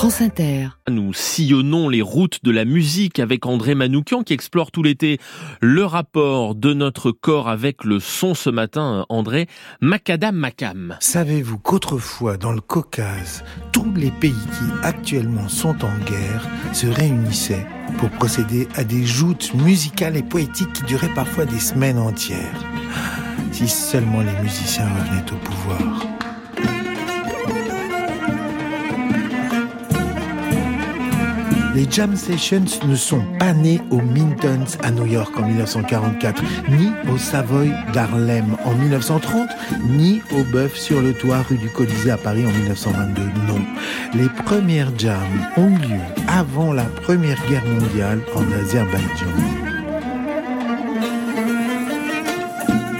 France Inter. Nous sillonnons les routes de la musique avec André Manoukian qui explore tout l'été le rapport de notre corps avec le son ce matin. André, Macadam Macam. Savez-vous qu'autrefois, dans le Caucase, tous les pays qui actuellement sont en guerre se réunissaient pour procéder à des joutes musicales et poétiques qui duraient parfois des semaines entières? Si seulement les musiciens revenaient au pouvoir. Jam sessions ne sont pas nées aux Mintons à New York en 1944, ni au Savoy d'Harlem en 1930, ni au Bœuf sur le toit rue du Colisée à Paris en 1922. Non. Les premières jams ont eu lieu avant la Première Guerre mondiale en Azerbaïdjan.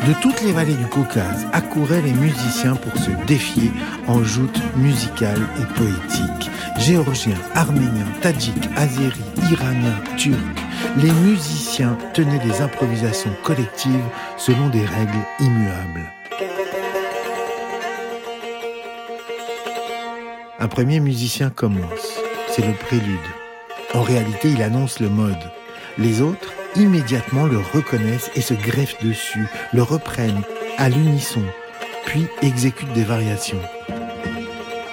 De toutes les vallées du Caucase accouraient les musiciens pour se défier en joutes musicales et poétiques. Géorgiens, Arméniens, Tadjiks, Azéris, Iraniens, Turcs, les musiciens tenaient des improvisations collectives selon des règles immuables. Un premier musicien commence, c'est le prélude. En réalité, il annonce le mode. Les autres, immédiatement le reconnaissent et se greffent dessus, le reprennent à l'unisson, puis exécutent des variations.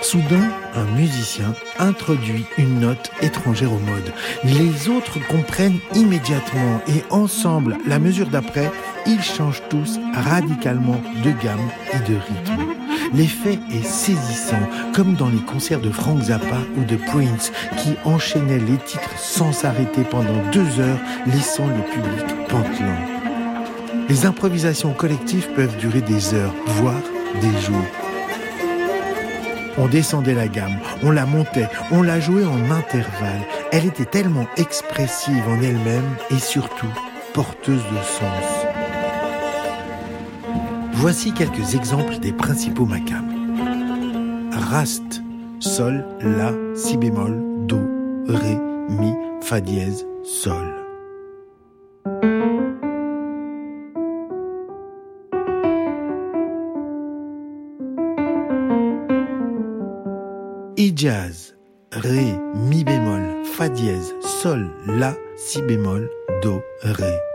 Soudain, un musicien introduit une note étrangère au mode. Les autres comprennent immédiatement et ensemble, la mesure d'après, ils changent tous radicalement de gamme et de rythme. L'effet est saisissant, comme dans les concerts de Frank Zappa ou de Prince, qui enchaînaient les titres sans s'arrêter pendant deux heures, laissant le public pantelant. Les improvisations collectives peuvent durer des heures, voire des jours. On descendait la gamme, on la montait, on la jouait en intervalle. Elle était tellement expressive en elle-même et surtout porteuse de sens. Voici quelques exemples des principaux macams. Rast, Sol, La, Si bémol, Do, Ré, Mi, Fa dièse, Sol. Ijaz, Ré, Mi bémol, Fa dièse, Sol, La, Si bémol, Do, Ré.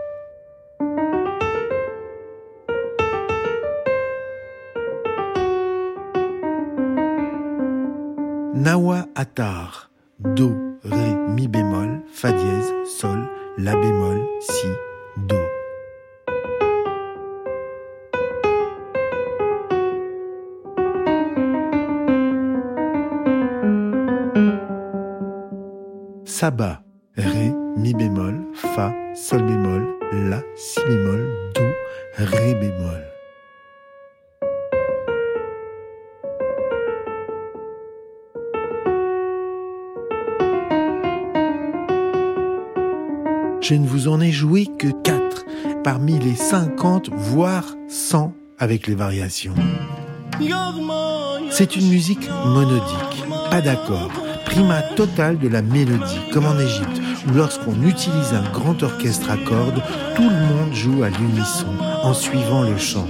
Nawa Atar, Do, Ré, Mi bémol, Fa dièse, Sol, La bémol, Si, Do. Saba, Ré, Mi bémol, Fa, Sol bémol, La, Si bémol, Do, Ré bémol. Je ne vous en ai joué que 4 parmi les 50, voire 100 avec les variations. C'est une musique monodique, pas d'accord, prima totale de la mélodie, comme en Égypte, où lorsqu'on utilise un grand orchestre à cordes, tout le monde joue à l'unisson, en suivant le chant.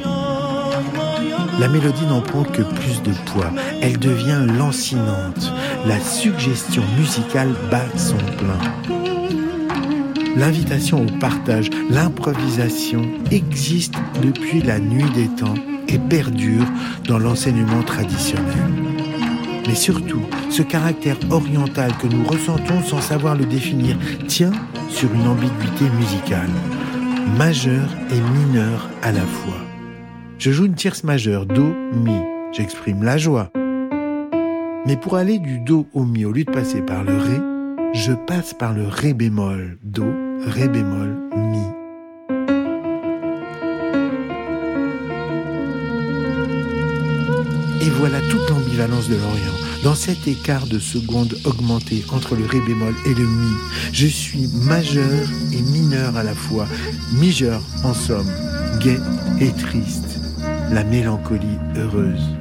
La mélodie n'en prend que plus de poids, elle devient lancinante, la suggestion musicale bat son plein. L'invitation au partage, l'improvisation existe depuis la nuit des temps et perdure dans l'enseignement traditionnel. Mais surtout, ce caractère oriental que nous ressentons sans savoir le définir tient sur une ambiguïté musicale, majeure et mineure à la fois. Je joue une tierce majeure, Do, Mi. J'exprime la joie. Mais pour aller du Do au Mi, au lieu de passer par le Ré, je passe par le Ré bémol, Do, Ré bémol, Mi. Et voilà toute l'ambivalence de l'Orient. Dans cet écart de secondes augmenté entre le Ré bémol et le Mi, je suis majeur et mineur à la fois, mijeur en somme, gai et triste, la mélancolie heureuse.